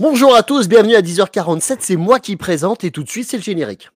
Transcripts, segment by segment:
Bonjour à tous, bienvenue à 10h47, c'est moi qui présente et tout de suite c'est le générique.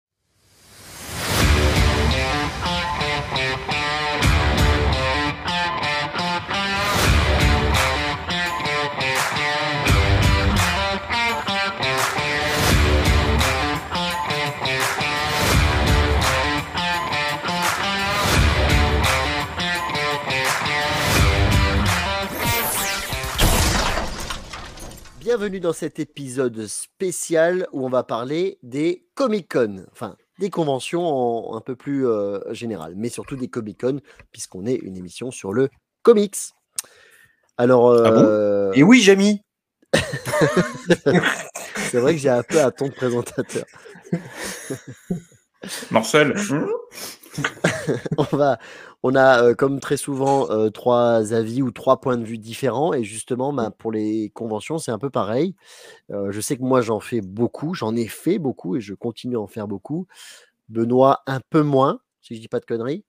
Bienvenue dans cet épisode spécial où on va parler des Comic-Con, enfin des conventions un peu plus euh, générales, mais surtout des Comic-Con, puisqu'on est une émission sur le comics. Alors. Ah euh, Et oui, Jamie C'est vrai que j'ai un peu un ton de présentateur. Marcel on va, on a, euh, comme très souvent, euh, trois avis ou trois points de vue différents. Et justement, bah, pour les conventions, c'est un peu pareil. Euh, je sais que moi, j'en fais beaucoup. J'en ai fait beaucoup et je continue à en faire beaucoup. Benoît, un peu moins, si je dis pas de conneries.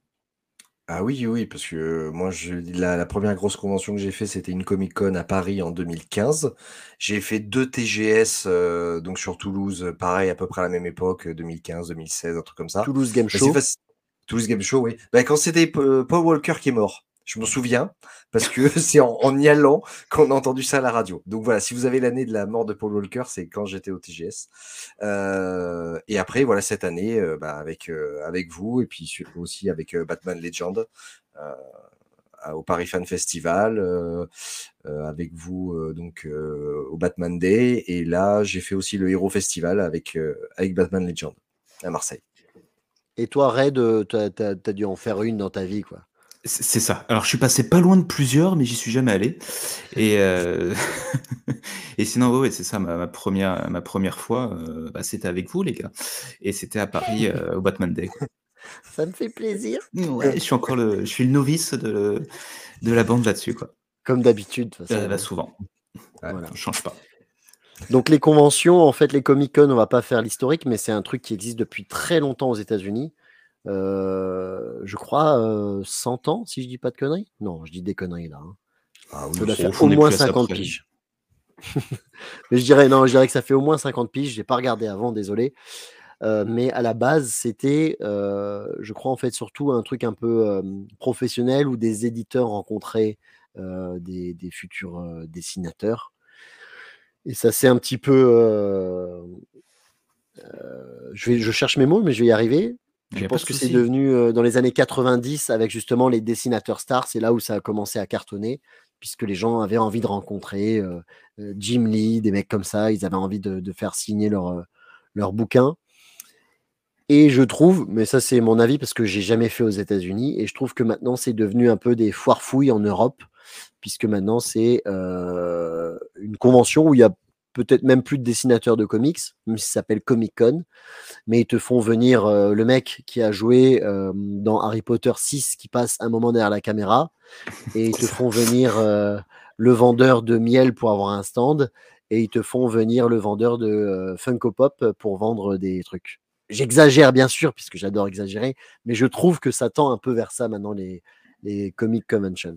Ah oui, oui, parce que moi, je, la, la première grosse convention que j'ai fait, c'était une Comic Con à Paris en 2015. J'ai fait deux TGS, donc sur Toulouse, pareil, à peu près à la même époque, 2015, 2016, un truc comme ça. Toulouse Game bah, Show. Toulouse Game Show, oui. Bah, quand c'était Paul Walker qui est mort, je me souviens, parce que c'est en, y allant qu'on a entendu ça à la radio. Donc voilà, si vous avez l'année de la mort de Paul Walker, c'est quand j'étais au TGS. Euh, et après, voilà, cette année, euh, bah, avec, euh, avec vous, et puis aussi avec Batman Legend. au Paris Fan Festival, avec vous donc au Batman Day, et là j'ai fait aussi le Hero Festival avec, avec Batman Legend à Marseille. Et toi, Red, tu as, dû en faire une dans ta vie, quoi. C'est ça. Alors, je suis passé pas loin de plusieurs, mais j'y suis jamais allé. Et, euh, et sinon, c'est ça, ma, première, ma première fois, euh, bah, c'était avec vous, les gars. Et c'était à Paris, euh, au Batman Day. Ça me fait plaisir. Ouais, je suis encore le, je suis le novice de, de la bande là-dessus, quoi. Comme d'habitude. Bah, souvent. voilà. On change pas. Donc les conventions, en fait, les Comic-Con, on va pas faire l'historique, mais c'est un truc qui existe depuis très longtemps aux États-Unis. Euh, je crois 100 euh, ans, si je dis pas de conneries. Non, je dis des conneries là. Hein. Ah ça doit faire au moins 50 piges. mais je dirais non, je dirais que ça fait au moins 50 piges. J'ai pas regardé avant, désolé. Euh, mais à la base, c'était, je crois en fait surtout un truc un peu professionnel où des éditeurs rencontraient des, des, futurs dessinateurs et ça c'est un petit peu. Euh, euh, je, vais, je cherche mes mots, mais je vais y arriver. Je pense que c'est devenu euh, dans les années 90 avec justement les dessinateurs stars, c'est là où ça a commencé à cartonner, puisque les gens avaient envie de rencontrer Jim Lee, des mecs comme ça, ils avaient envie de, faire signer leur, leur bouquin. Et je trouve, mais ça c'est mon avis parce que j'ai jamais fait aux États-Unis, et je trouve que maintenant c'est devenu un peu des foires fouilles en Europe puisque maintenant c'est une convention où il y a peut-être même plus de dessinateurs de comics, même si ça s'appelle Comic Con, mais ils te font venir le mec qui a joué dans Harry Potter 6 qui passe un moment derrière la caméra, et ils te font venir le vendeur de miel pour avoir un stand, et ils te font venir le vendeur de Funko Pop pour vendre des trucs. J'exagère bien sûr, puisque j'adore exagérer, mais je trouve que ça tend un peu vers ça maintenant les, les Comic Convention.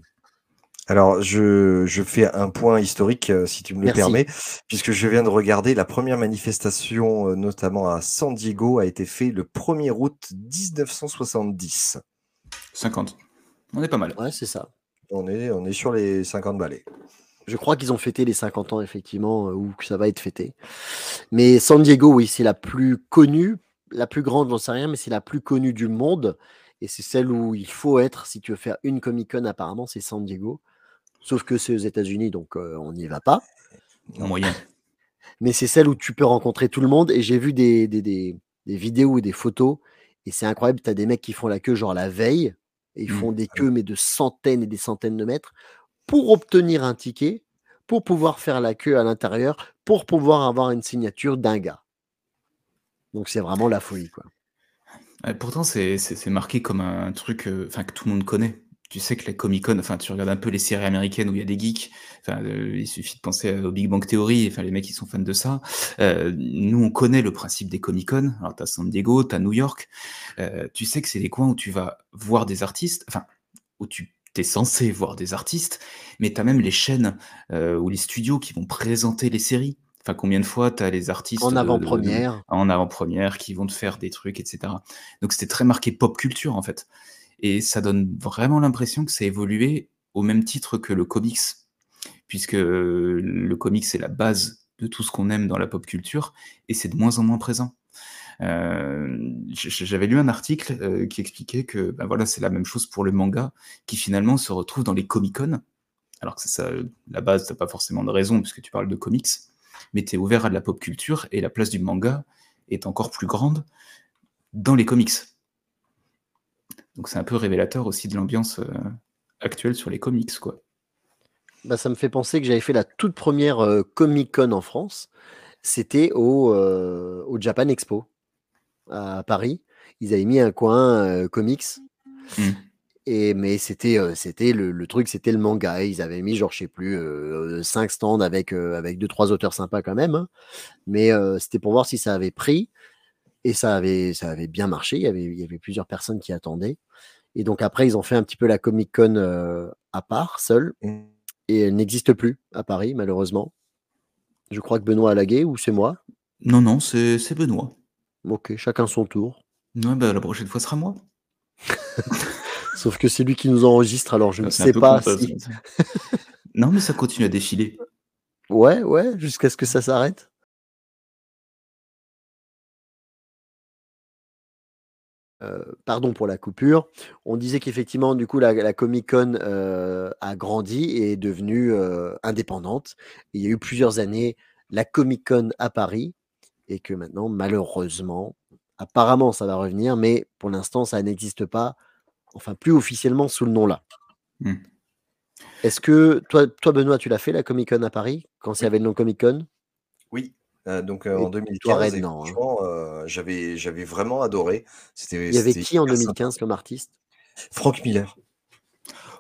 Alors, je, fais un point historique, euh, si tu me le permets, puisque je viens de regarder la première manifestation, euh, notamment à San Diego, a été faite le 1er août 1970. 50. On est pas mal. Ouais, c'est ça. On est, on est sur les 50 balais. Je crois qu'ils ont fêté les 50 ans, effectivement, euh, ou que ça va être fêté. Mais San Diego, oui, c'est la plus connue, la plus grande, j'en sais rien, mais c'est la plus connue du monde. Et c'est celle où il faut être si tu veux faire une Comic Con, apparemment, c'est San Diego. Sauf que c'est aux États-Unis, donc on n'y va pas. moyen. Mais c'est celle où tu peux rencontrer tout le monde. Et j'ai vu des, des, vidéos et des photos. Et c'est incroyable. Tu as des mecs qui font la queue, genre la veille. Et ils mmh. font des ah queues, mais de centaines et des centaines de mètres, pour obtenir un ticket, pour pouvoir faire la queue à l'intérieur, pour pouvoir avoir une signature d'un gars. Donc c'est vraiment la folie, quoi. pourtant, c'est marqué comme un truc enfin que tout le monde connaît tu sais que les Comic-Con, enfin, tu regardes un peu les séries américaines où il y a des geeks, enfin, euh, il suffit de penser au Big Bang Theory, enfin, les mecs, ils sont fans de ça. Euh, nous, on connaît le principe des Comic-Con. Alors, t'as San Diego, t'as New York. Euh, tu sais que c'est des coins où tu vas voir des artistes, enfin, où tu es censé voir des artistes, mais tu as même les chaînes ou les studios qui vont présenter les séries. Enfin, combien de fois tu as les artistes en avant-première en avant-première qui vont te faire des trucs, etc. Donc c'était très marqué pop culture en fait. Et ça donne vraiment l'impression que ça a évolué au même titre que le comics, puisque le comics c'est la base de tout ce qu'on aime dans la pop culture et c'est de moins en moins présent. Euh, j'avais lu un article euh, qui expliquait que voilà, c'est la même chose pour le manga qui finalement se retrouve dans les Comic-Con. Alors que ça, la base, t'as pas forcément de raison puisque tu parles de comics, mais tu es ouvert à de la pop culture et la place du manga est encore plus grande dans les comics. Donc c'est un peu révélateur aussi de l'ambiance euh, actuelle sur les comics, quoi. Bah, ça me fait penser que j'avais fait la toute première Comic Con en France. C'était au, au Japan Expo à Paris. Ils avaient mis un coin comics. Mmh. Et, mais c'était c'était le, truc, c'était le manga. Ils avaient mis, genre, je sais plus, cinq stands avec, avec deux, trois auteurs sympas quand même. Hein. Mais c'était pour voir si ça avait pris. Et ça avait, ça avait bien marché. Il y, avait, il y avait plusieurs personnes qui attendaient. Et donc après, ils ont fait un petit peu la Comic Con à part, seul. Mmh. Et elle n'existe plus à Paris, malheureusement. Je crois que Benoît a lagué ou c'est moi? Non, non, c'est Benoît. Ok, chacun son tour. Ouais, bah, la prochaine fois sera moi. Sauf que c'est lui qui nous enregistre, alors je ne sais pas si... non, mais ça continue à défiler. Ouais, ouais, jusqu'à ce que ça s'arrête. Euh, pardon pour la coupure. On disait qu'effectivement, du coup, la, Comic Con euh, a grandi et est devenue euh, indépendante. Il y a eu plusieurs années la Comic Con à Paris et que maintenant, malheureusement, apparemment, ça va revenir, mais pour l'instant, ça n'existe pas, enfin, plus officiellement sous le nom-là. Mmh. Est-ce que toi, toi, Benoît, tu l'as fait la Comic Con à Paris quand il y avait le nom Comic Con? Oui, euh, donc euh, en 2015, hein. franchement, euh, j'avais, j'avais vraiment adoré. C'était, Il y avait qui en 2015 comme artiste? Frank Miller.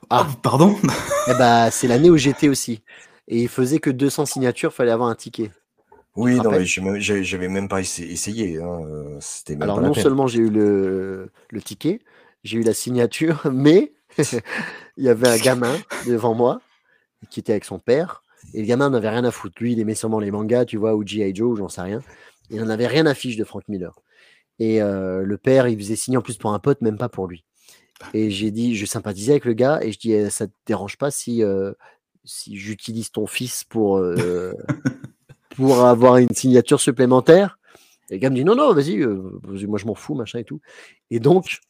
Ah, oh, pardon? Eh bah, C'est l'année où j'étais aussi. Et il faisait que 200 signatures, fallait avoir un ticket. Oui, non, mais j'avais même pas essayé. Hein, c'était Alors non seulement j'ai eu le, le ticket, j'ai eu la signature, mais il y avait un gamin devant moi qui était avec son père et le gamin n'avait rien à foutre. Lui, il aimait sûrement les mangas, tu vois, ou G.I. Joe, j'en sais rien. Il n'en avait rien à fiche de Frank Miller. Et euh, le père, il faisait signer en plus pour un pote, même pas pour lui. Et j'ai dit, je sympathisais avec le gars, et je dis, «Eh, ça te dérange pas si, euh, si j'utilise ton fils pour, euh, pour avoir une signature supplémentaire? Et le gars me dit non, non, vas-y, euh, moi je m'en fous, machin et tout. Et donc,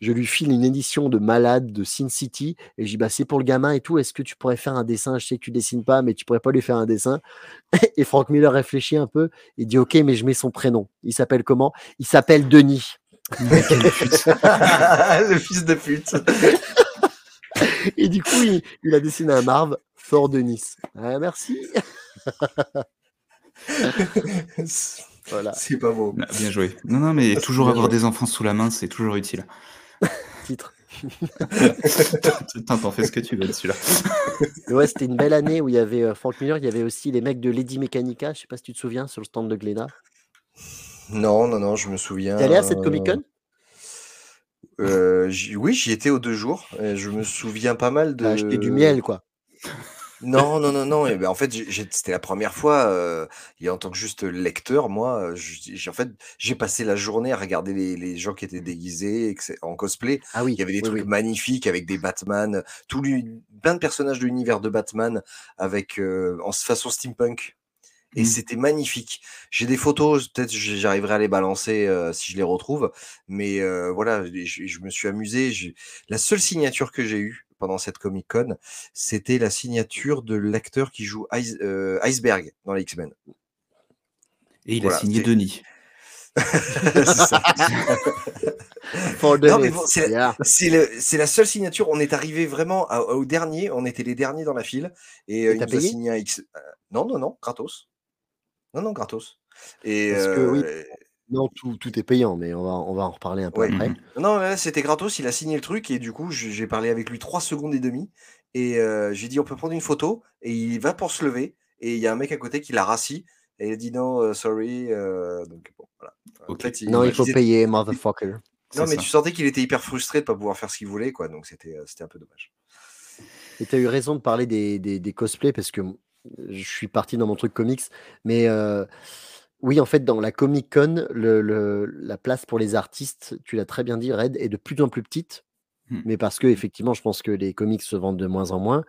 je lui file une édition de malade de Sin City et je dis bah c'est pour le gamin et tout, est-ce que tu pourrais faire un dessin? Je sais que tu dessines pas, mais tu pourrais pas lui faire un dessin. Et Frank Miller réfléchit un peu et dit ok, mais je mets son prénom. Il s'appelle comment? Il s'appelle Denis. le fils de pute. et du coup, il, a dessiné un Marv, Fort Denis. Ah, merci. C'est pas beau. Ah, bien joué. Non, non, mais toujours avoir des enfants sous la main, c'est toujours utile. Titre. T'en fais ce que tu veux celui-là. ouais, c'était une belle année où il y avait euh, Frank Miller, il y avait aussi les mecs de Lady Mechanica, je sais pas si tu te souviens, sur le stand de Glénat. Non, non, non, je me souviens. T'es allé à cette Comic Con euh, Oui, j'y étais aux deux jours. je me souviens pas mal de. Acheter du miel, quoi. Non, non, non, non. Et ben, en fait, c'était la première fois, et en tant que juste lecteur, moi, j'ai en fait, j'ai passé la journée à regarder les, gens qui étaient déguisés en cosplay. Ah oui, Il y avait des trucs magnifiques avec des Batman, tout plein de personnages de l'univers de Batman avec en façon steampunk. Et mmh. c'était magnifique. J'ai des photos, peut-être j'arriverai à les balancer si je les retrouve. Mais voilà, je, je me suis amusé. La seule signature que j'ai eue, pendant cette Comic Con, c'était la signature de l'acteur qui joue euh, Iceberg dans les X-Men. Et il a signé Denis. c'est la seule signature. On est arrivé vraiment au dernier. On était les derniers dans la file. Et, euh, il nous a signé un X. Euh, non, non, non, gratos. Non, non, gratos. Et que, non, tout, tout, est payant, mais on va, on va en reparler un peu après. Non, c'était gratos, il a signé le truc et du coup, j'ai parlé avec lui trois secondes et demie et euh, j'ai dit on peut prendre une photo et il va pour se lever et il y a un mec à côté qui l'a rassis et il a dit non, euh, sorry. Euh, donc bon, voilà. non, il faut payer, motherfucker. Non, mais tu sentais qu'il était hyper frustré de ne pas pouvoir faire ce qu'il voulait, quoi. Donc c'était un peu dommage. Et tu as eu raison de parler des, des, des cosplays parce que je suis parti dans mon truc comics, mais oui, en fait, dans la Comic Con, le, la place pour les artistes, tu l'as très bien dit, Red, est de plus en plus petite. Mmh. Mais parce que effectivement, je pense que les comics se vendent de moins en moins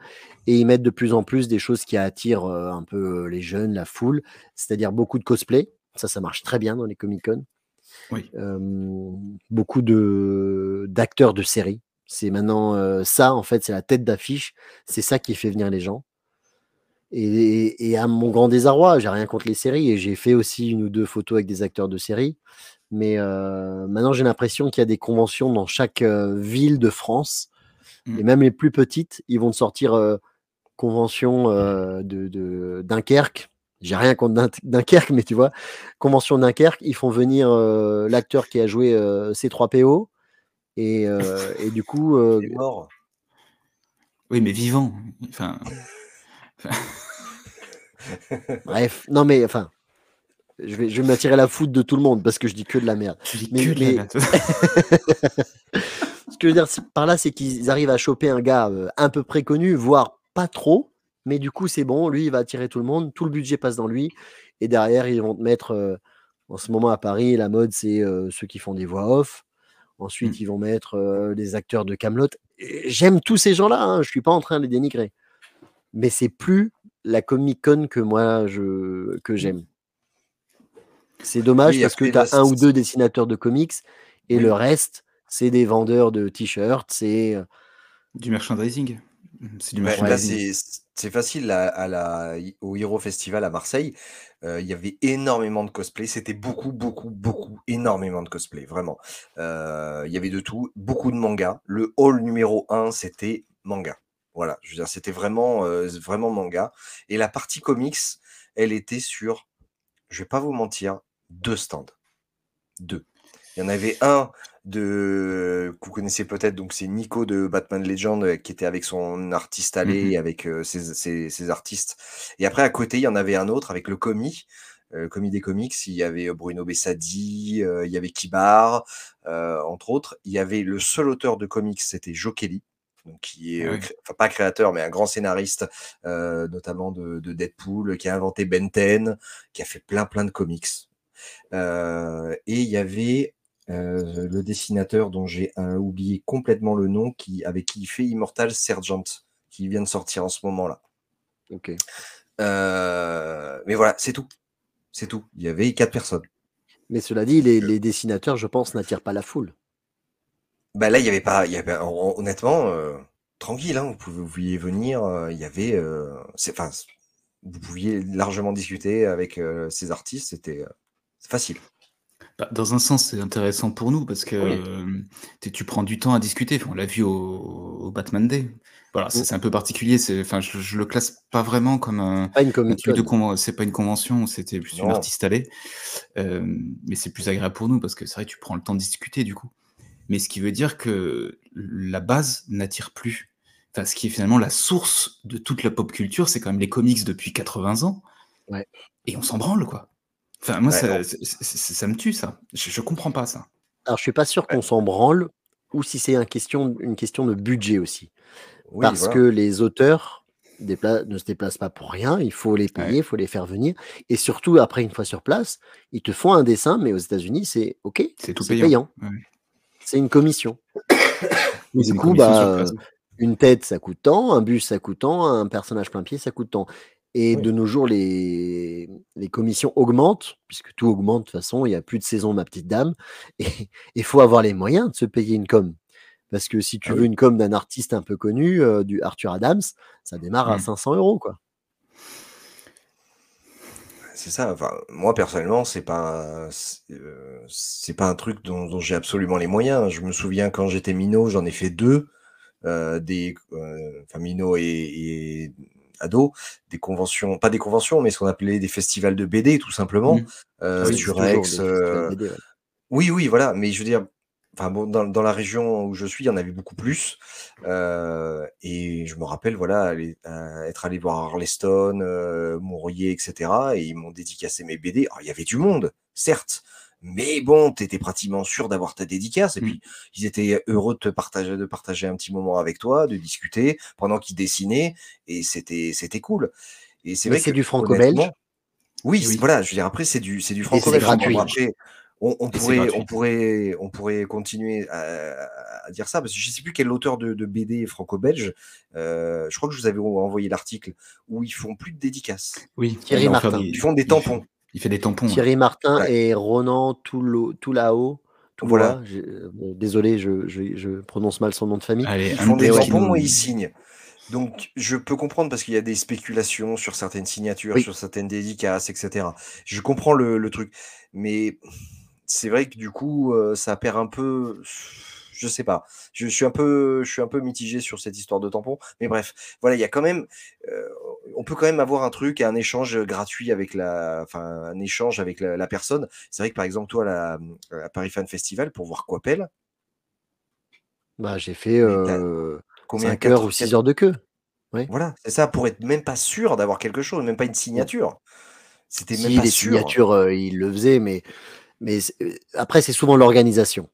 et ils mettent de plus en plus des choses qui attirent un peu les jeunes, la foule, c'est-à-dire beaucoup de cosplay. Ça, ça marche très bien dans les Comic Con. Oui. beaucoup de d'acteurs de séries. C'est maintenant ça, en fait, c'est la tête d'affiche. C'est ça qui fait venir les gens. Et, à mon grand désarroi, j'ai rien contre les séries et j'ai fait aussi une ou deux photos avec des acteurs de séries. Mais maintenant, j'ai l'impression qu'il y a des conventions dans chaque ville de France. Mmh. Et même les plus petites, ils vont sortir convention de, Dunkerque. J'ai rien contre Dunkerque, mais tu vois, convention Dunkerque, ils font venir l'acteur qui a joué C3PO. Et, et du coup. Il est mort. Oui, mais vivant. Enfin. Bref, non mais enfin, je vais, je vais m'attirer la foudre de tout le monde parce que je dis que de la merde. mais, que de la merde. Ce que je veux dire par là, c'est qu'ils arrivent à choper un gars euh, un peu préconnu, voire pas trop, mais du coup c'est bon, lui il va attirer tout le monde, tout le budget passe dans lui, et derrière ils vont te mettre, euh, en ce moment à Paris, la mode c'est euh, ceux qui font des voix off, ensuite mmh. ils vont mettre les acteurs de Camelot. J'aime tous ces gens-là, hein, je suis pas en train de les dénigrer mais c'est plus la Comic Con que moi je, que mmh. j'aime. C'est dommage parce que tu as un ou deux dessinateurs de comics et le reste, c'est des vendeurs de t-shirts, c'est euh du merchandising. C'est du merchandising. c'est facile à, la, au Hero Festival à Marseille. Euh, il y avait énormément de cosplay. C'était beaucoup, beaucoup, beaucoup, énormément de cosplay, vraiment. Euh, il y avait de tout, beaucoup de mangas. Le hall numéro 1, c'était manga. Voilà, je veux dire, c'était vraiment, vraiment manga. Et la partie comics, elle était sur, je vais pas vous mentir, deux stands. Deux. Il y en avait un de que vous connaissez peut-être, donc c'est Nico de Batman Legend qui était avec son artiste allé, mmh avec ses, artistes. Et après, à côté, il y en avait un autre avec le commis. le commis des comics, il y avait Bruno Bessadi, il y avait Kibar, entre autres. Il y avait le seul auteur de comics, c'était Joe Kelly qui est, enfin pas créateur, mais un grand scénariste, notamment de, Deadpool, qui a inventé Ben 10, qui a fait plein plein de comics. et il y avait le dessinateur dont j'ai oublié complètement le nom, qui, avec qui il fait Immortal Sergeant, qui vient de sortir en ce moment-là. Ok. mais voilà, c'est tout. C'est tout. Il y avait quatre personnes. Mais cela dit, les, les dessinateurs, je pense, n'attirent pas la foule. Bah là, il y avait pas, il y avait, honnêtement, euh, tranquille, hein, vous, pouvez, vous pouviez venir, euh, il y avait, euh, c'est, enfin, vous pouviez largement discuter avec ces artistes, c'était facile. Bah, dans un sens, c'est intéressant pour nous parce que tu prends du temps à discuter. on l'a vu au, Batman Day. Voilà, mmh. c'est un peu particulier. Enfin, je, je, le classe pas vraiment comme un, pas une de C'est pas une convention, c'était plus une artiste allée. mais c'est plus agréable pour nous parce que c'est vrai que tu prends le temps de discuter du coup mais ce qui veut dire que la base n'attire plus. Enfin, ce qui est finalement la source de toute la pop culture, c'est quand même les comics depuis 80 ans. Ouais. Et on s'en branle, quoi. Enfin, moi, ça, me tue, ça. Je, ne comprends pas ça. Alors, je suis pas sûr qu'on s'en branle, ou si c'est une question, une question de budget aussi. Parce que les auteurs ne se déplacent pas pour rien, il faut les payer, il faut les faire venir. Et surtout, après, une fois sur place, ils te font un dessin, mais aux États-Unis, c'est OK, c'est tout payant. C'est une commission. du coup, bah, une tête, ça coûte tant, un bus, ça coûte tant, un personnage plein pied, ça coûte tant. Et de nos jours, les, les commissions augmentent, puisque tout augmente de toute façon, il n'y a plus de saison, ma petite dame. Et il faut avoir les moyens de se payer une com. Parce que si tu ah veux une com d'un artiste un peu connu, euh, du Arthur Adams, ça démarre à 500 mmh. euros. quoi c'est ça. Enfin, moi personnellement, c'est pas euh, c'est pas un truc dont, j'ai absolument les moyens. Je me souviens quand j'étais minot, j'en ai fait deux, euh, des euh, enfin minot et, ado, des conventions, pas des conventions, mais ce qu'on appelait des festivals de BD tout simplement mmh. ah sur Oui, oui, voilà. Mais je veux dire, Enfin bon, dans, la région où je suis, il y en avait beaucoup plus. Euh, et je me rappelle, voilà, être allé voir Arleston, euh, Mourier, etc. Et ils m'ont dédicacé mes BD. Alors, il y avait du monde, certes. Mais bon, tu étais pratiquement sûr d'avoir ta dédicace. Et mmh. puis, ils étaient heureux de te partager, de partager un petit moment avec toi, de discuter pendant qu'ils dessinaient. Et c'était, c'était cool. Et c'est vrai c'est du franco-belge? Oui, voilà, je veux dire, après, c'est du, c'est du franco-belge. On, pourrait, on, pourrait, on pourrait continuer à, dire ça, parce que je ne sais plus quel auteur de, BD franco-belge, euh, je crois que je vous avais envoyé l'article, où ils font plus de dédicaces. Oui, Thierry Martin. Ils font des tampons. Il fait des tampons. Thierry Martin et Ronan tout, tout là-haut. Voilà. Euh, désolé, je, je, prononce mal son nom de famille. ils font des tampons et ils signent. Donc, je peux comprendre parce qu'il y a des spéculations sur certaines signatures, sur certaines dédicaces, etc. Je comprends le, truc. Mais c'est vrai que du coup, euh, ça perd un peu. Je sais pas. Je, suis un peu, je suis un peu mitigé sur cette histoire de tampon. Mais bref, voilà, il y a quand même. Euh, on peut quand même avoir un truc, un échange gratuit avec la. Enfin, un échange avec la, personne. C'est vrai que par exemple, toi, à la, Paris Fan Festival, pour voir Coppel. Bah, j'ai fait. Combien? 5 heures ou 6 heures de queue. Voilà, c'est ça, pour être même pas sûr d'avoir quelque chose, même pas une signature. C'était même pas les signatures, euh, il le faisait, mais, mais euh, après, c'est souvent l'organisation.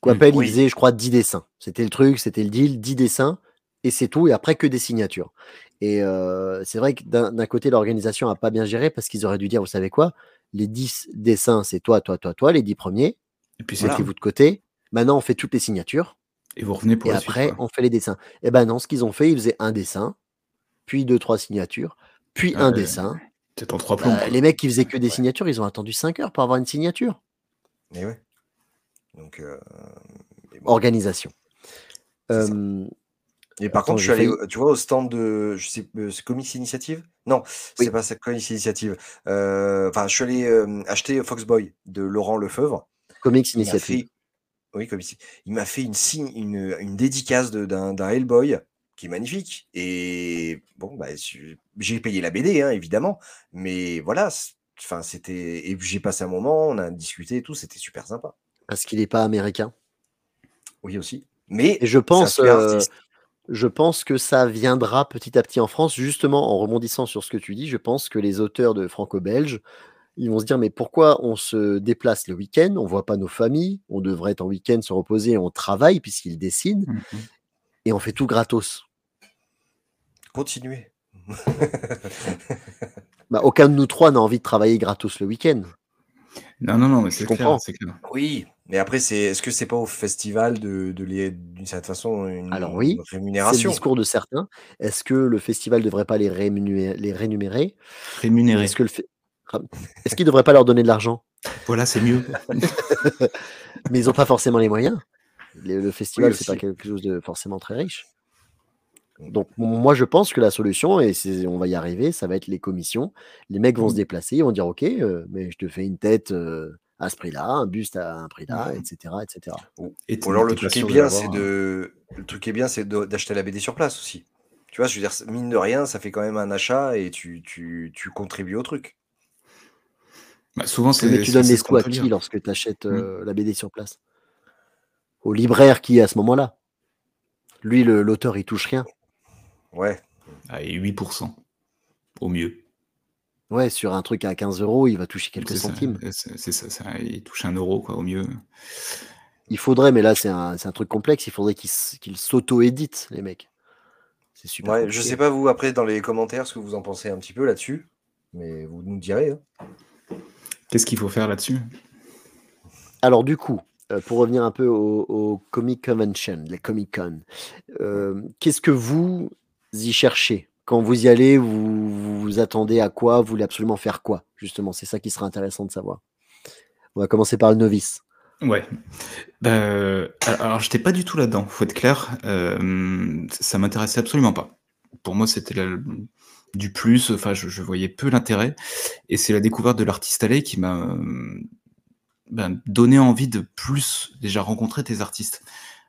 Quapel, il faisait, je crois, 10 dessins. C'était le truc, c'était le deal, 10 dessins, et c'est tout, et après que des signatures. Et euh, c'est vrai que d'un côté, l'organisation n'a pas bien géré parce qu'ils auraient dû dire, vous savez quoi, les 10 dessins, c'est toi, toi, toi, toi, les 10 premiers. Et puis c'est vous de côté. Maintenant, on fait toutes les signatures. Et vous revenez pour et après, on fait les dessins. Et eh ben non, ce qu'ils ont fait, ils faisaient un dessin, puis deux, trois signatures, puis un dessin. C'est en trois plombs. Bah, les mecs qui faisaient que des signatures, ils ont attendu 5 heures pour avoir une signature. Mais ouais. Donc, euh, Organisation. et par contre, je suis allé, tu vois, au stand de, je sais, euh, Comics Initiative? Non, c'est pas ça, Comics Initiative. Euh, enfin, je suis allé acheter Foxboy de Laurent Lefebvre. Comics Initiative. Oui, comme ici. Il m'a fait une, signe, une, une dédicace d'un Hellboy qui est magnifique. Et bon, bah, j'ai payé la BD, hein, évidemment. Mais voilà, enfin, c'était. Et j'ai passé un moment, on a discuté et tout, c'était super sympa. Parce qu'il n'est pas américain. Oui, aussi. Mais je pense, euh, je pense que ça viendra petit à petit en France, justement en rebondissant sur ce que tu dis. Je pense que les auteurs de franco-belge ils vont se dire mais pourquoi on se déplace le week-end? On voit pas nos familles, on devrait être en week-end se reposer, on travaille puisqu'ils décident mmh et on fait tout gratos. Continuez. bah, aucun de nous trois n'a envie de travailler gratos le week-end. Non, non, non, mais c'est clair, Oui, mais après, c'est est-ce que c'est pas au festival de, d'une certaine façon une Alors oui, rémunération C'est le discours de certains. Est-ce que le festival ne devrait pas les, rémunérer, les rémunérer? Rémunérer. Est-ce que le, est-ce qu'ils ne devraient pas leur donner de l'argent? Voilà, c'est mieux. Mais ils n'ont pas forcément les moyens. Le, festival, c'est pas quelque chose de forcément très riche. Donc moi je pense que la solution, et on va y arriver, ça va être les commissions. Les mecs vont se mmh. déplacer, ils vont dire ok, euh, mais je te fais une tête euh, à ce prix-là, un buste à un prix-là, etc., etc. Et alors le truc, est bien, c'est de... le truc est bien, c'est d'acheter la BD sur place aussi. Tu vois, je veux dire, mine de rien, ça fait quand même un achat et tu, tu, tu contribues au truc. Bah, souvent, c'est. Mais tu donnes les sous à qui lorsque tu achètes mmh. euh, la BD sur place? Au libraire qui est à ce moment-là. Lui, l'auteur, il touche rien. Ouais. Et 8%. Au mieux. Ouais, sur un truc à 15 euros, il va toucher quelques centimes. C'est ça, ça, il touche un euro, quoi, au mieux. Il faudrait, mais là, c'est un, un, truc complexe, il faudrait qu'ils s'auto-éditent, les mecs. C'est super. Ouais, je sais pas, vous, après, dans les commentaires, ce que vous en pensez un petit peu là-dessus, mais vous nous direz. Hein. Qu'est-ce qu'il faut faire là-dessus? Alors du coup, euh, pour revenir un peu au, Comic Convention, les Comic Con, euh, qu'est-ce que vous y cherchez Quand vous y allez, vous, vous attendez à quoi? Vous voulez absolument faire quoi? Justement, c'est ça qui sera intéressant de savoir. On va commencer par le novice. Ouais. Euh, alors, j'étais pas du tout là-dedans, faut être clair. Euh, ça m'intéressait absolument pas. Pour moi, c'était du plus. Enfin, je, voyais peu l'intérêt. Et c'est la découverte de l'artiste allé qui m'a euh, ben, donné envie de plus déjà rencontrer tes artistes.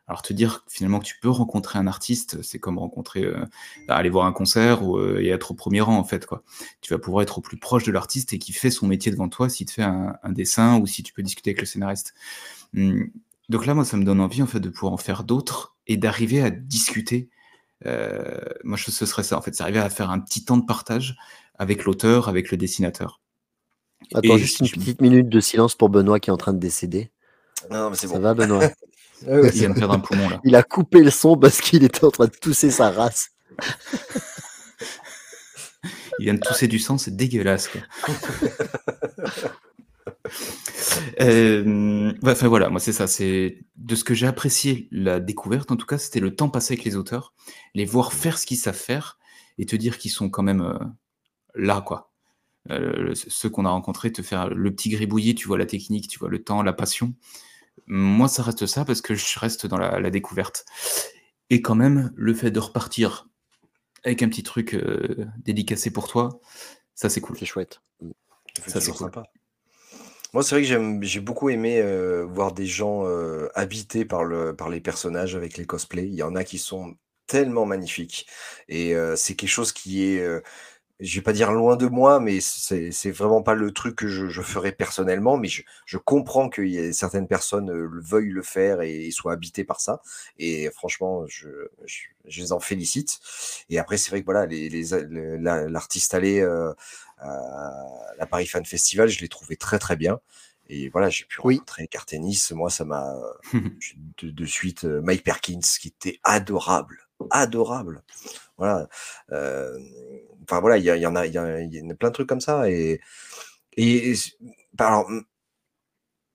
Alors te dire finalement que tu peux rencontrer un artiste, c'est comme rencontrer, euh, aller voir un concert ou, euh, et être au premier rang en fait quoi. Tu vas pouvoir être au plus proche de l'artiste et qui fait son métier devant toi, s'il te fait un, dessin ou si tu peux discuter avec le scénariste. Hum, donc là moi ça me donne envie en fait de pouvoir en faire d'autres et d'arriver à discuter euh, moi, je, ce serait ça, en fait. C'est arriver à faire un petit temps de partage avec l'auteur, avec le dessinateur. Attends, juste une petite minute de silence pour Benoît qui est en train de décéder. Non, mais c'est Ça va, Benoît? Il vient de perdre un poumon, là. Il a coupé le son parce qu'il était en train de tousser sa race. Il vient de tousser du sang, c'est dégueulasse. Quoi. Euh, enfin voilà, moi c'est ça, c'est de ce que j'ai apprécié la découverte en tout cas, c'était le temps passé avec les auteurs, les voir faire ce qu'ils savent faire et te dire qu'ils sont quand même euh, là quoi. Euh, ceux qu'on a rencontrés, te faire le petit gribouillis, tu vois la technique, tu vois le temps, la passion. Moi ça reste ça parce que je reste dans la, découverte. Et quand même, le fait de repartir avec un petit truc dédicacé pour toi, ça c'est cool. C'est chouette. Ça c'est sympa. Moi, c'est vrai que j'ai beaucoup aimé euh, voir des gens euh, habités par, le, par les personnages avec les cosplays. Il y en a qui sont tellement magnifiques. Et euh, c'est quelque chose qui est, je vais pas dire loin de moi, mais c'est vraiment pas le truc que je, je ferais personnellement. Mais je, je comprends que certaines personnes veuillent le faire et, soient habitées par ça. Et franchement, je, je, les en félicite. Et après, c'est vrai que voilà, les, les, l'artiste allé la Paris Fan Festival, je l'ai trouvé très très bien. Et voilà, j'ai pu rencontrer Cartenis. Moi, ça m'a de, suite euh, Mike Perkins, qui était adorable, adorable. Voilà. Euh, enfin voilà, il y, en a, il y, a plein de trucs comme ça. Et, et alors,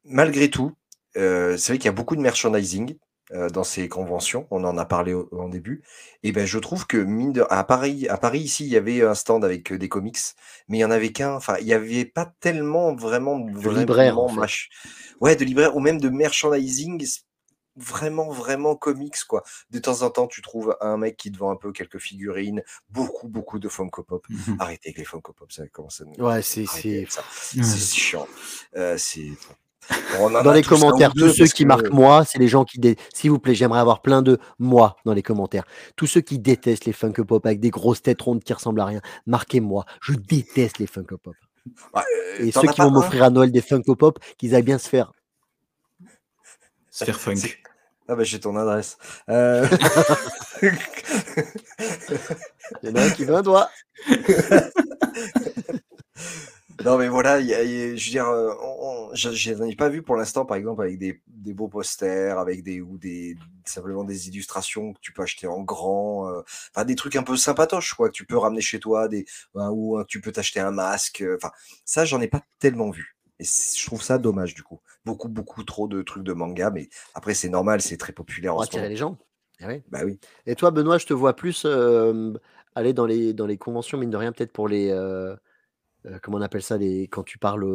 malgré tout, euh, c'est vrai qu'il y a beaucoup de merchandising. Euh, dans ces conventions. On en a parlé au, en début. Et ben, je trouve que mine de, à Paris, à Paris ici, il y avait un stand avec euh, des comics, mais il y en avait qu'un. Enfin, il n'y avait pas tellement vraiment de libraire, ouais, de libraire ou même de merchandising vraiment vraiment comics quoi. De temps en temps, tu trouves un mec qui te vend un peu quelques figurines, beaucoup beaucoup de Funko Pop. Mmh Arrêtez avec les Funko Pop, ça commence à Ouais, c'est c'est c'est chiant. Euh, c'est dans les commentaires, tous ceux qui marquent moi, c'est les gens qui. S'il vous plaît, j'aimerais avoir plein de moi dans les commentaires. Tous ceux qui détestent les Funko Pop avec des grosses têtes rondes qui ressemblent à rien, marquez-moi. Je déteste les Funko Pop. Euh, Et ceux qui vont m'offrir à Noël des Funko Pop, qu'ils aillent bien se faire. Se faire funk. Ah bah j'ai ton adresse. Euh... Il y en a un qui veut un doigt. Non, mais voilà, y a, je veux dire, euh, je n'en ai pas vu pour l'instant, par exemple, avec des, des, beaux posters, avec des ou des simplement des illustrations que tu peux acheter en grand, euh, enfin des trucs un peu sympatoches, quoi, que tu peux ramener chez toi, des ou tu peux t'acheter un masque. Enfin, ça, j'en ai pas tellement vu. Et je trouve ça dommage, du coup. Beaucoup, beaucoup trop de trucs de manga, mais après, c'est normal, c'est très populaire en attirer les gens. Eh oui. Bah oui. Et toi, Benoît, je te vois plus aller dans les, dans les conventions, mine de rien, peut-être pour les euh, comment on appelle ça les, quand tu parles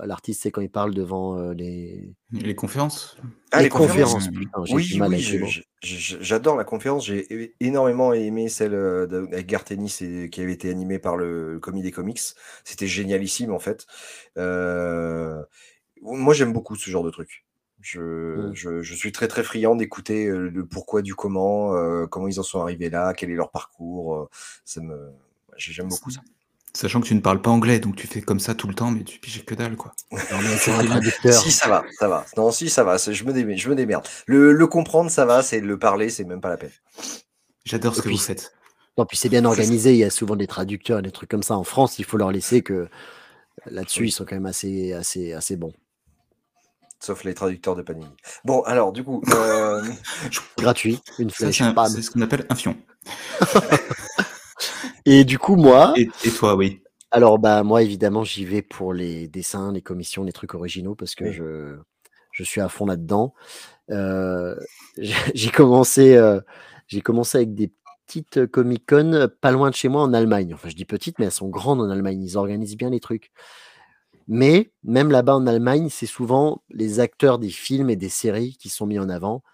à l'artiste, c'est quand il parle devant euh, les... Les conférences ah, les, conférences, oui, oui j'adore la conférence. J'ai énormément aimé celle euh, avec Gartenis et, qui avait été animée par le Comité des Comics. C'était génialissime en fait. moi, j'aime beaucoup ce genre de truc. Je, je, je, suis très très friand d'écouter le pourquoi du comment, comment ils en sont arrivés là, quel est leur parcours. ça me, j'aime beaucoup ça. Sachant que tu ne parles pas anglais, donc tu fais comme ça tout le temps, mais tu piges que dalle, quoi. Non, mais si, ça va, ça va. Non, si, ça va, je me, démerde, je me démerde. Le, le comprendre, ça va, c'est le parler, c'est même pas la peine. J'adore ce que vous faites. Non, puis c'est bien organisé, il y a souvent des traducteurs, des trucs comme ça. En France, il faut leur laisser que là-dessus, ils sont quand même assez, assez, assez bons. Sauf les traducteurs de Panini. Bon, alors, du coup. Euh, Gratuit, une flèche. C'est ce qu'on appelle un fion. Et du coup, moi. Et, toi, oui. Alors, bah, moi, évidemment, j'y vais pour les dessins, les commissions, les trucs originaux, parce que je, je suis à fond là-dedans. Euh, j'ai commencé, euh, j'ai commencé avec des petites Comic-Con pas loin de chez moi en Allemagne. Enfin, je dis petites, mais elles sont grandes en Allemagne. Ils organisent bien les trucs. Mais même là-bas en Allemagne, c'est souvent les acteurs des films et des séries qui sont mis en avant.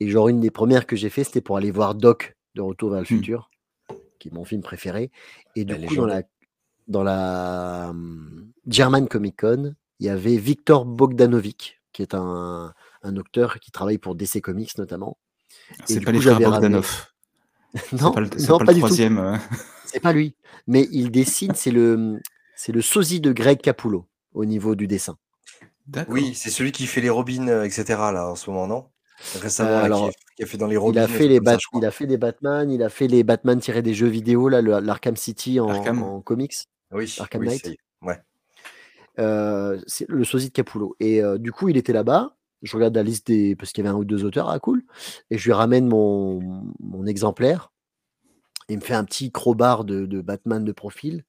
Et genre, une des premières que j'ai fait, c'était pour aller voir Doc de Retour vers le mmh. futur qui est mon film préféré. Et du coup, dans la, dans la German Comic Con, il y avait Victor Bogdanovic, qui est un, un auteur qui travaille pour DC Comics notamment. C'est pas les frères Bogdanov. non, pas le, non, pas, le troisième. Euh. C'est pas lui. Mais il dessine, c'est le, c'est le sosie de Greg Capullo au niveau du dessin. Oui, c'est celui qui fait les robins, euh, etc. là en ce moment, non? Récemment, alors, il a fait dans les Il a fait, les il a fait des Batman, il a fait les Batman tirés des jeux vidéo, là, l'Arkham City en, comics. Oui, Arkham Knight. Ouais. Euh, c'est le sosie de Capullo. Et euh, du coup, il était là-bas. Je regarde la liste des. Parce qu'il y avait un ou deux auteurs, ah cool. Et je lui ramène mon, mon exemplaire. Il me fait un petit crowbar de, de Batman de profil.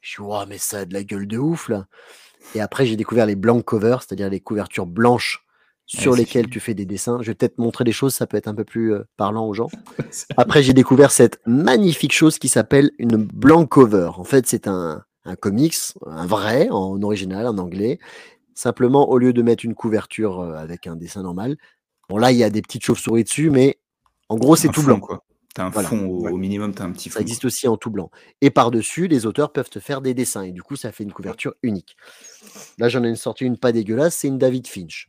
Je suis, mais ça a de la gueule de ouf, là. Et après, j'ai découvert les blank covers, c'est-à-dire les couvertures blanches sur lesquelles tu fais des dessins. Je vais peut-être montrer des choses, ça peut être un peu plus euh, parlant aux gens. Après, j'ai découvert cette magnifique chose qui s'appelle une blank cover. En fait, c'est un, un comics, un vrai, en original, en anglais. Simplement, au lieu de mettre une couverture euh, avec un dessin normal, bon là, il y a des petites chauves-souris dessus, mais en gros, c'est tout blanc. Quoi. T'as un fond au, minimum, tu as un petit fond. Ça existe aussi en tout blanc. Et par-dessus, les auteurs peuvent te faire des dessins. Et du coup, ça fait une couverture unique. Là, j'en ai une sortie, une pas dégueulasse, c'est une David Finch.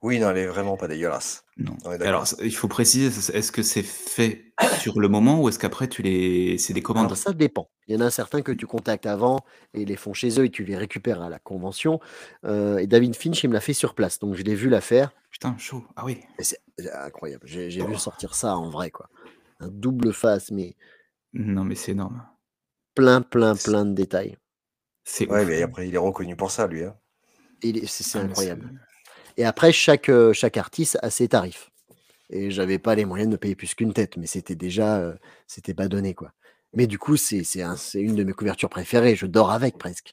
Oui, non, elle est vraiment pas dégueulasse. Non. Alors, il faut préciser, est-ce que c'est fait sur le moment ou est-ce qu'après tu les, c'est des commandes? Ça dépend. Il y en a certains que tu contactes avant et les font chez eux et tu les récupères à la convention. Euh, et David Finch, il me l'a fait sur place, donc je l'ai vu la faire. Putain, chaud. Ah oui. C'est incroyable. J'ai vu sortir ça en vrai, quoi. Un double face, mais. Non, mais c'est énorme. Plein, plein, plein de détails. C'est ouais, mais après, il est reconnu pour ça, lui. Hein. C'est ah, incroyable. Et après, chaque, euh, chaque artiste a ses tarifs. Et j'avais pas les moyens de payer plus qu'une tête, mais c'était déjà, euh, c'était pas donné, quoi. Mais du coup, c'est une de mes couvertures préférées. Je dors avec presque.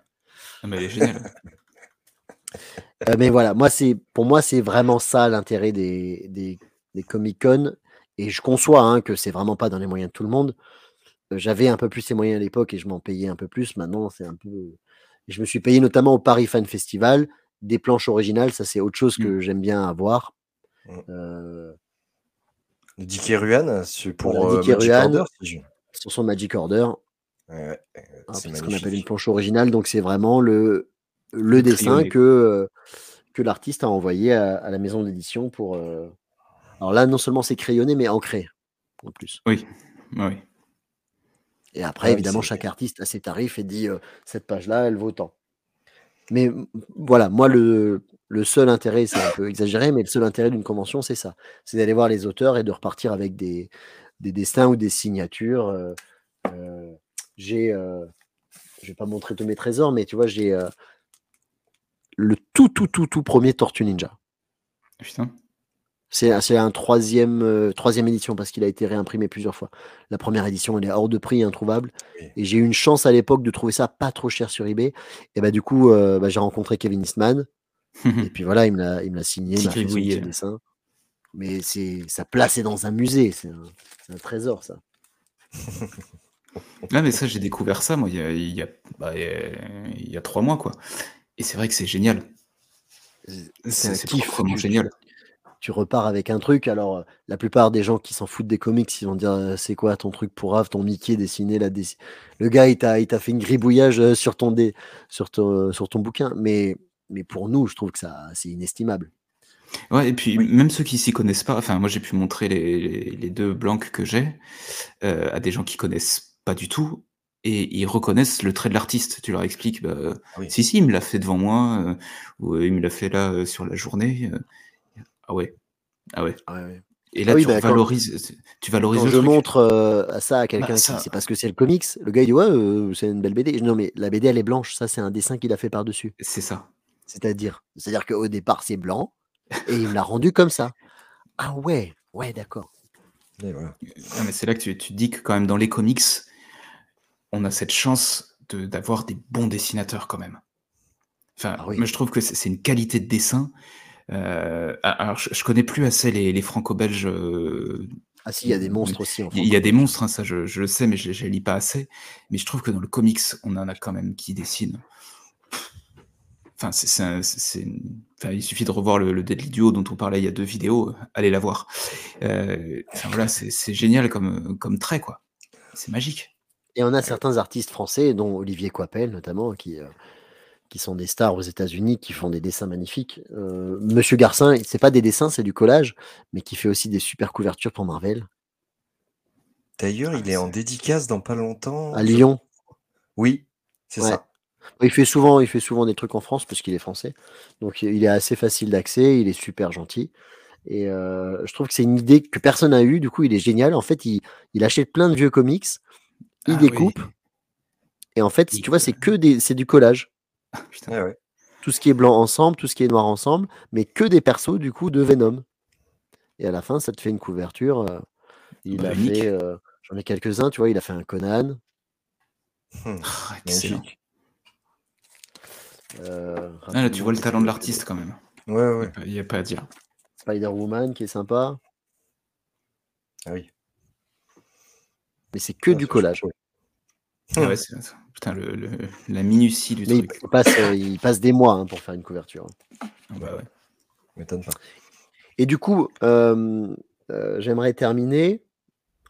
Ah, mais elle est géniale. Euh, mais voilà, moi, c'est, pour moi, c'est vraiment ça l'intérêt des, des, des Comic-Con. Et je conçois hein, que c'est vraiment pas dans les moyens de tout le monde. J'avais un peu plus ces moyens à l'époque et je m'en payais un peu plus. Maintenant, c'est un peu. Je me suis payé notamment au Paris Fan Festival des planches originales, ça c'est autre chose que mmh. j'aime bien avoir. Mmh. Euh... Dicky Ruan, c'est pour euh, Magic Order, sur son Magic Order. Ah, c'est ce qu'on appelle une planche originale, donc c'est vraiment le, le dessin que, euh, que l'artiste a envoyé à, la maison d'édition pour. Euh, alors là, non seulement c'est crayonné, mais ancré en plus. Oui, oui. Et après, évidemment, chaque artiste a ses tarifs et dit cette page-là, elle vaut tant. Mais voilà, moi, le, seul intérêt, c'est un peu exagéré, mais le seul intérêt d'une convention, c'est ça. C'est d'aller voir les auteurs et de repartir avec des, des destins ou des signatures. Euh, euh, j'ai, euh, je vais pas montrer tous mes trésors, mais tu vois, j'ai le tout, tout, tout, tout premier Tortue Ninja. Putain. C'est un troisième, euh, troisième édition parce qu'il a été réimprimé plusieurs fois. La première édition, elle est hors de prix, introuvable. Et j'ai eu une chance à l'époque de trouver ça pas trop cher sur eBay. Et bah du coup, euh, bah, j'ai rencontré Kevin Eastman. et puis voilà, il me l'a, signé, il m'a fait son dessin. Mais c'est, ça placé dans un musée. C'est un, trésor, ça. Ah, mais ça, j'ai découvert ça, moi, il y a, il y a, bah, il y a trois mois, quoi. Et c'est vrai que c'est génial. C'est, vraiment génial tu repars avec un truc. Alors, la plupart des gens qui s'en foutent des comics, ils vont dire c'est quoi ton truc pour Ave, ton Mickey dessiné là Le gars, il t'a, il t'a fait une gribouillage sur ton, dé, sur ton, sur ton bouquin. Mais, mais pour nous, je trouve que ça, c'est inestimable. Ouais, et puis même ceux qui s'y connaissent pas, enfin, moi j'ai pu montrer les, les, deux blancs que j'ai à des gens qui connaissent pas du tout et ils reconnaissent le trait de l'artiste. Tu leur expliques, bah, si, si, il me l'a fait devant moi, ou il me l'a fait là sur la journée. Ah ouais. Ah ouais. Et là, ah tu, bah, valorises, tu valorises. Quand je montre euh, ça à quelqu'un bah, qui c'est parce que c'est le comics, le gars il dit ouais, euh, c'est une belle BD. Non, mais la BD elle est blanche, ça c'est un dessin qu'il a fait par-dessus. C'est ça. C'est-à-dire, c'est-à-dire qu'au départ c'est blanc et il me l'a rendu comme ça. Ah ouais, ouais, d'accord. mais c'est là que tu, tu, dis que quand même dans les comics, on a cette chance d'avoir des bons dessinateurs quand même. Enfin, ah moi je trouve que c'est une qualité de dessin euh, alors, je, connais plus assez les, franco-belges. Euh, ah si, il y a des monstres aussi. il y a des monstres, hein, ça je, le sais, mais je, ne lis pas assez. Mais je trouve que dans le comics, on en a quand même qui dessinent. Enfin, c'est, il suffit de revoir le, Deadly Duo dont on parlait il y a deux vidéos, allez la voir. Euh, enfin, voilà, c'est, génial comme, comme trait, quoi. C'est magique. Et on a certains artistes français, dont Olivier Coipel notamment, qui, qui sont des stars aux États-Unis, qui font des dessins magnifiques. Euh, Monsieur Garcin, c'est pas des dessins, c'est du collage, mais qui fait aussi des super couvertures pour Marvel. D'ailleurs, il est en dédicace dans pas longtemps. À Lyon. Oui, c'est ça. Il fait souvent, il fait souvent des trucs en France parce qu'il est français. Donc il est assez facile d'accès, il est super gentil. Et euh, je trouve que c'est une idée que personne n'a eue. Du coup, il est génial. En fait, il, achète plein de vieux comics, il ah découpe. Et en fait, tu vois, c'est que des, c'est du collage. Tout ce qui est blanc ensemble, tout ce qui est noir ensemble, mais que des persos du coup de Venom. Et à la fin, ça te fait une couverture. Euh, il bah, a fait, euh, J'en ai quelques-uns, tu vois, il a fait un Conan. Hum, ah, excellent. Euh, ah, là, tu vois le talent de l'artiste quand même. Ouais, ouais. Il n'y a, pas à dire. Spider-Woman qui est sympa. Ah oui. Mais c'est que du collage. Ah ouais, c'est Putain, le, la minutie du truc. Il passe, euh, il passe des mois hein, pour faire une couverture. Ah bah ouais. M'étonne pas. Et du coup, euh, euh, j'aimerais terminer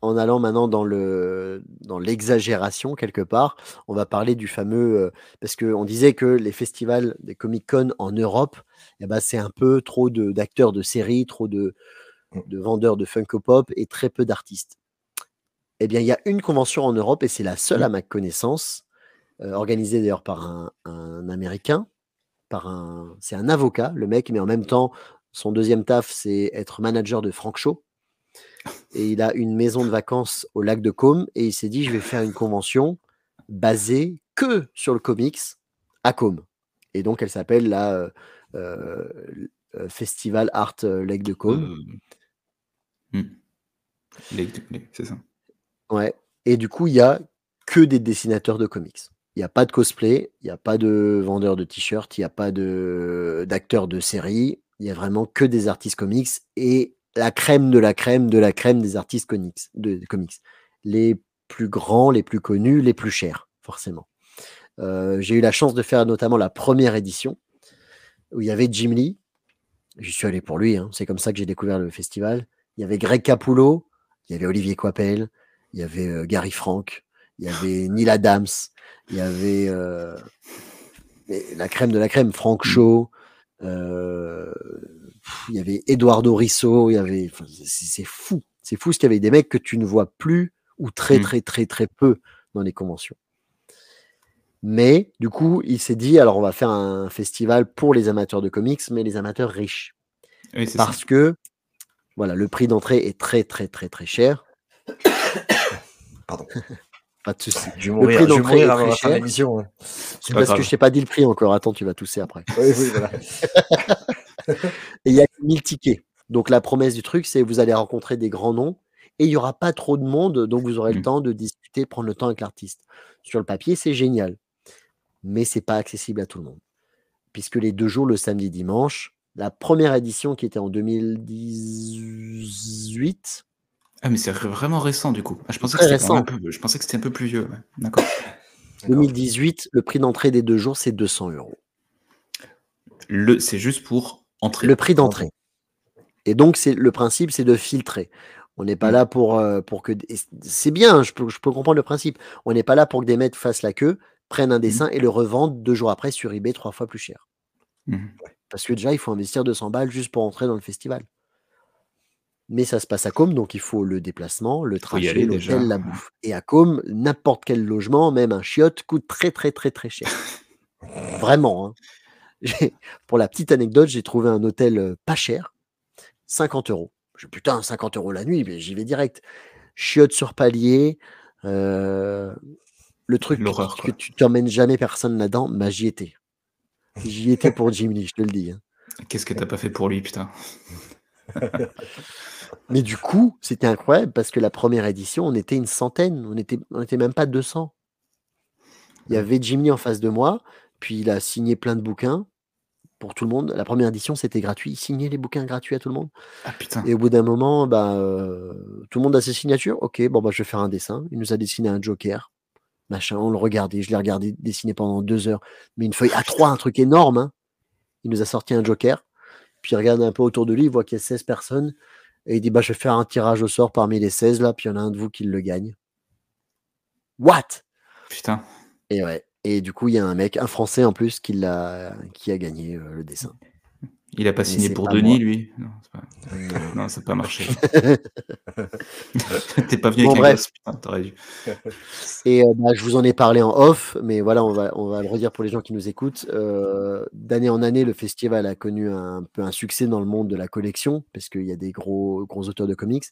en allant maintenant dans le dans l'exagération quelque part. On va parler du fameux parce qu'on disait que les festivals des Comic Con en Europe, eh ben, c'est un peu trop d'acteurs de, séries, trop de, mm. de vendeurs de Funko Pop et très peu d'artistes. Eh bien, il y a une convention en Europe et c'est la seule à ma connaissance euh, organisé d'ailleurs par un, Américain, par un, c'est un avocat, le mec, mais en même temps, son deuxième taf, c'est être manager de Frank Show. Et il a une maison de vacances au lac de Côme et il s'est dit, je vais faire une convention basée que sur le comics à Côme. Et donc, elle s'appelle la euh, euh, Festival Art Lake de Côme. Hmm. c'est ça. Ouais. Et du coup, il y a que des dessinateurs de comics. Il n'y a pas de cosplay, il n'y a pas de vendeur de t-shirts, il n'y a pas d'acteurs de, série. Il n'y a vraiment que des artistes comics et la crème de la crème de la crème des artistes comics. De, comics. Les plus grands, les plus connus, les plus chers, forcément. Euh, j'ai eu la chance de faire notamment la première édition où il y avait Jim Lee. J'y suis allé pour lui, hein. c'est comme ça que j'ai découvert le festival. Il y avait Greg Capullo, il y avait Olivier Coipel, il y avait Gary Frank, il y avait Neil Adams, il y avait euh, la crème de la crème, Frank mmh. Shaw, euh, il y avait Eduardo Risso, il y avait, c'est fou, c'est fou ce qu'il y avait des mecs que tu ne vois plus ou très mmh. très très très peu dans les conventions. Mais du coup, il s'est dit alors on va faire un festival pour les amateurs de comics, mais les amateurs riches, parce que voilà, le prix d'entrée est très très très très cher. Pardon. Pas de soucis. Je vais mourir, le prix d'entrée avant la fin de l'émission. Hein. C'est parce que je t'ai pas dit le prix encore. Attends, tu vas tousser après. Oui, oui, voilà. et il y a 1000 tickets. Donc la promesse du truc, c'est vous allez rencontrer des grands noms et il n'y aura pas trop de monde, donc vous aurez le mmh. temps de discuter, prendre le temps avec l'artiste. Sur le papier, c'est génial, mais c'est pas accessible à tout le monde, puisque les deux jours, le samedi, dimanche, la première édition qui était en 2018, ah, mais c'est vraiment récent du coup. Ah, je, pensais que c'était un peu, je pensais que c'était un peu plus vieux. D'accord. 2018, le prix d'entrée des deux jours, c'est 200 euros. Le, c'est juste pour entrer. Le prix d'entrée. Et donc, c'est le principe, c'est de filtrer. On n'est pas mm. là pour, euh, pour que. C'est bien, je peux, je peux comprendre le principe. On n'est pas là pour que des mecs fassent la queue, prennent un mm. dessin et le revendent deux jours après sur eBay trois fois plus cher. Mm. Parce que déjà, il faut investir 200 balles juste pour entrer dans le festival. Mais ça se passe à Com, donc il faut le déplacement, le trajet, l'hôtel, la bouffe. Et à Com, n'importe quel logement, même un chiotte, coûte très très très très cher. Vraiment. Hein. Pour la petite anecdote, j'ai trouvé un hôtel euh, pas cher, 50 euros. Je putain, 50 euros la nuit, mais j'y vais direct. Chiotte sur palier. Euh, le truc que, tu t'emmènes jamais personne là-dedans, bah, j'y étais. J'y étais pour Jimmy, je te le dis. Hein. Qu'est-ce que t'as pas fait pour lui, putain? Mais du coup, c'était incroyable parce que la première édition, on était une centaine, on était, on était même pas 200. Il y avait Jimmy en face de moi, puis il a signé plein de bouquins pour tout le monde. La première édition, c'était gratuit. Il signait les bouquins gratuits à tout le monde. Ah, putain. Et au bout d'un moment, bah, euh, tout le monde a ses signatures. Ok, bon, bah, je vais faire un dessin. Il nous a dessiné un Joker. Machin, on le regardait. Je l'ai regardé dessiner pendant deux heures. Mais une feuille à trois, un truc énorme. Hein. Il nous a sorti un Joker. Puis il regarde un peu autour de lui, il voit qu'il y a 16 personnes. Et il dit bah, Je vais faire un tirage au sort parmi les 16 là, puis il y en a un de vous qui le gagne. What? Putain. Et ouais. Et du coup, il y a un mec, un Français en plus, qui, a, qui a gagné euh, le dessin. Il a pas signé pour Denis, lui? Non, ça n'a pas marché. T'es pas venu avec putain, t'aurais dû. Et euh, bah, je vous en ai parlé en off, mais voilà, on va, on va le redire pour les gens qui nous écoutent. Euh, d'année en année, le festival a connu un, peu un succès dans le monde de la collection, parce qu'il y a des gros, gros auteurs de comics.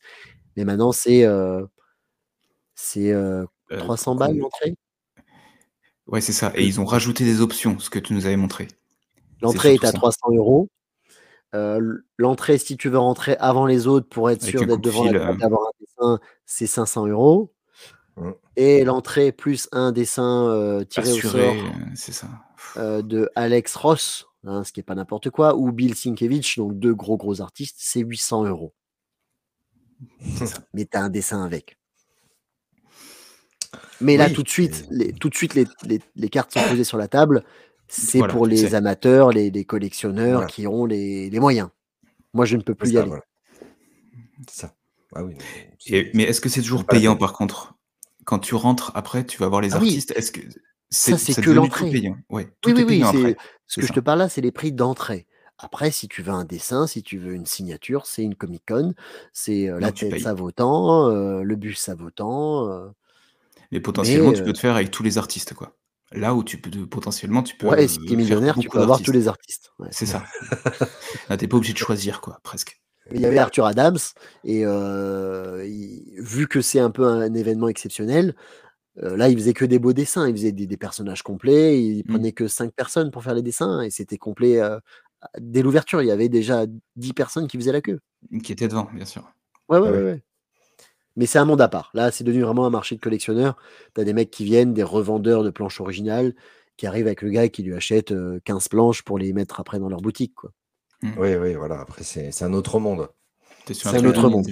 Mais maintenant, c'est euh, c'est 300 balles l'entrée? Ouais, c'est ça. Et ils ont rajouté des options, ce que tu nous avais montré. L'entrée est, est à 300 euros. L'entrée, si tu veux rentrer avant les autres pour être sûr d'être devant la table, d'avoir un dessin, c'est 500 euros. Mmh. Et l'entrée plus un dessin tiré au sort ça. de Alex Ross, hein, ce qui n'est pas n'importe quoi, ou Bill Sienkiewicz, donc deux gros gros artistes, c'est 800 euros. Mais tu as un dessin avec. Mais là, tout de suite, les, tout de suite les, les, cartes sont posées sur la table. C'est pour les amateurs, les, collectionneurs qui ont les, moyens. Moi, je ne peux plus y aller. C'est ça. Ah oui, mais est-ce que c'est toujours payant par contre? Quand tu rentres après, tu vas voir les ah artistes. Est-ce que ça, c'est que l'entrée. oui, oui, oui. Ce que je te parle là, c'est les prix d'entrée. Après, si tu veux un dessin, si tu veux une signature, c'est une Comic Con. C'est la tête, ça vaut tant, le bus, ça vaut tant. Mais potentiellement, tu peux te faire avec tous les artistes, quoi. Là où tu peux potentiellement, tu peux. Ouais, si tu es millionnaire, tu peux avoir tous les artistes. C'est ça. Là, t'es pas obligé de choisir, quoi, presque. Il y avait Arthur Adams, et vu que c'est un peu un événement exceptionnel, là, il faisait que des beaux dessins, il faisait des, personnages complets, il mmh. prenait que cinq personnes pour faire les dessins, et c'était complet dès l'ouverture, il y avait déjà 10 personnes qui faisaient la queue. Qui étaient devant, bien sûr. Ouais, ouais, ah ouais. Mais c'est un monde à part. Là, c'est devenu vraiment un marché de collectionneurs. Tu as des mecs qui viennent, des revendeurs de planches originales, qui arrivent avec le gars qui lui achète 15 planches pour les mettre après dans leur boutique. Quoi. Mmh. Oui, oui, voilà. Après, c'est un autre monde. C'est un, autre monde.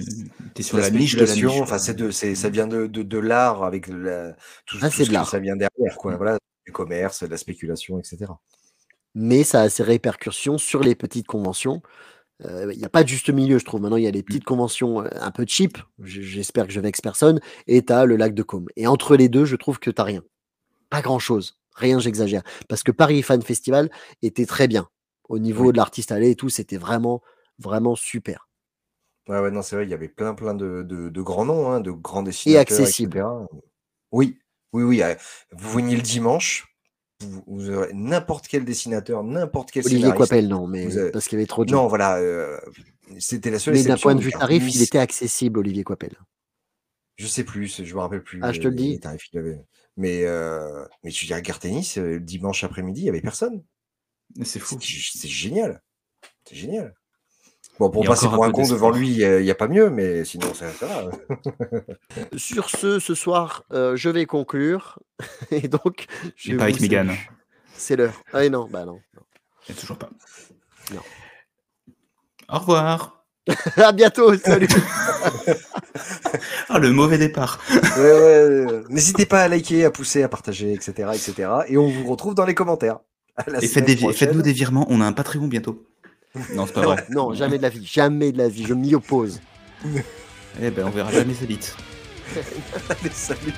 Tu es sur la, niche de la niche. Enfin, de, ça vient de, de, de l'art avec la, tout, ah, tout ce que ça vient derrière. Quoi. Mmh. Voilà, du commerce, de la spéculation, etc mais ça a ses répercussions sur les petites conventions. Il n'y a pas de juste milieu, je trouve. Maintenant, il y a les petites conventions un peu cheap, j'espère que je vexe personne, et tu as le lac de Côme. Et entre les deux, je trouve que tu rien. Pas grand-chose. Rien, j'exagère. Parce que Paris Fan Festival était très bien. Au niveau de l'artiste allé et tout, c'était vraiment, vraiment super. Ouais, ouais, non, c'est vrai, il y avait plein, plein de, de, grands noms, hein, de grands dessinateurs. Et accessible. Oui, oui, oui. Vous veniez le dimanche, vous, aurez n'importe quel dessinateur, n'importe quel Olivier Coipel, non, mais parce qu'il y avait trop de Non, voilà, euh, c'était la seule Mais d'un point de vue tarif, il était accessible, Olivier Coipel. Je sais plus, je me rappelle plus. Ah, je te le dis. Mais, euh, mais tu dis, regarde tennis, dimanche après-midi, il n'y avait personne. C'est fou. C'est génial. C'est génial. Bon, pour passer pour un con devant lui, il n'y a, pas mieux, mais sinon, ça, va. Sur ce, ce soir, euh, je vais conclure. Et donc, je pas avec Megan. C'est l'heure. Ah non, bah non. Il toujours pas. Non. Au revoir. à bientôt, salut. ah, le mauvais départ. N'hésitez pas à liker, à pousser, à partager, etc., etc. Et on vous retrouve dans les commentaires. Et faites-nous des virements. On a un Patreon bientôt. Non, c'est pas vrai. Non, jamais de la vie. Jamais de la vie. Je m'y oppose. eh ben, on verra jamais sa bite. Allez, salut.